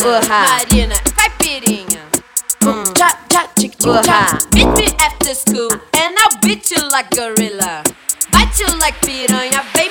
Porra. Marina, caipirinha. Hum. Cha, cha, chick, cha. Meet me after school and I'll beat you like gorilla. Bite you like piranha, vem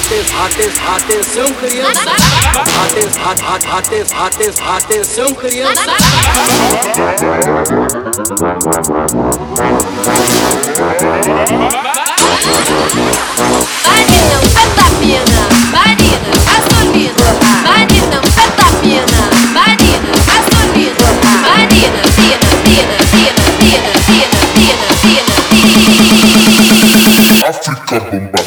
Atenção criança, atenção, criança. Marina, anfetamina. Marina, gasolina. Marina, anfetamina. Marina, gasolina. Marina, pina, pina, pina, pina, pina, pina, pina, pina. África bombada.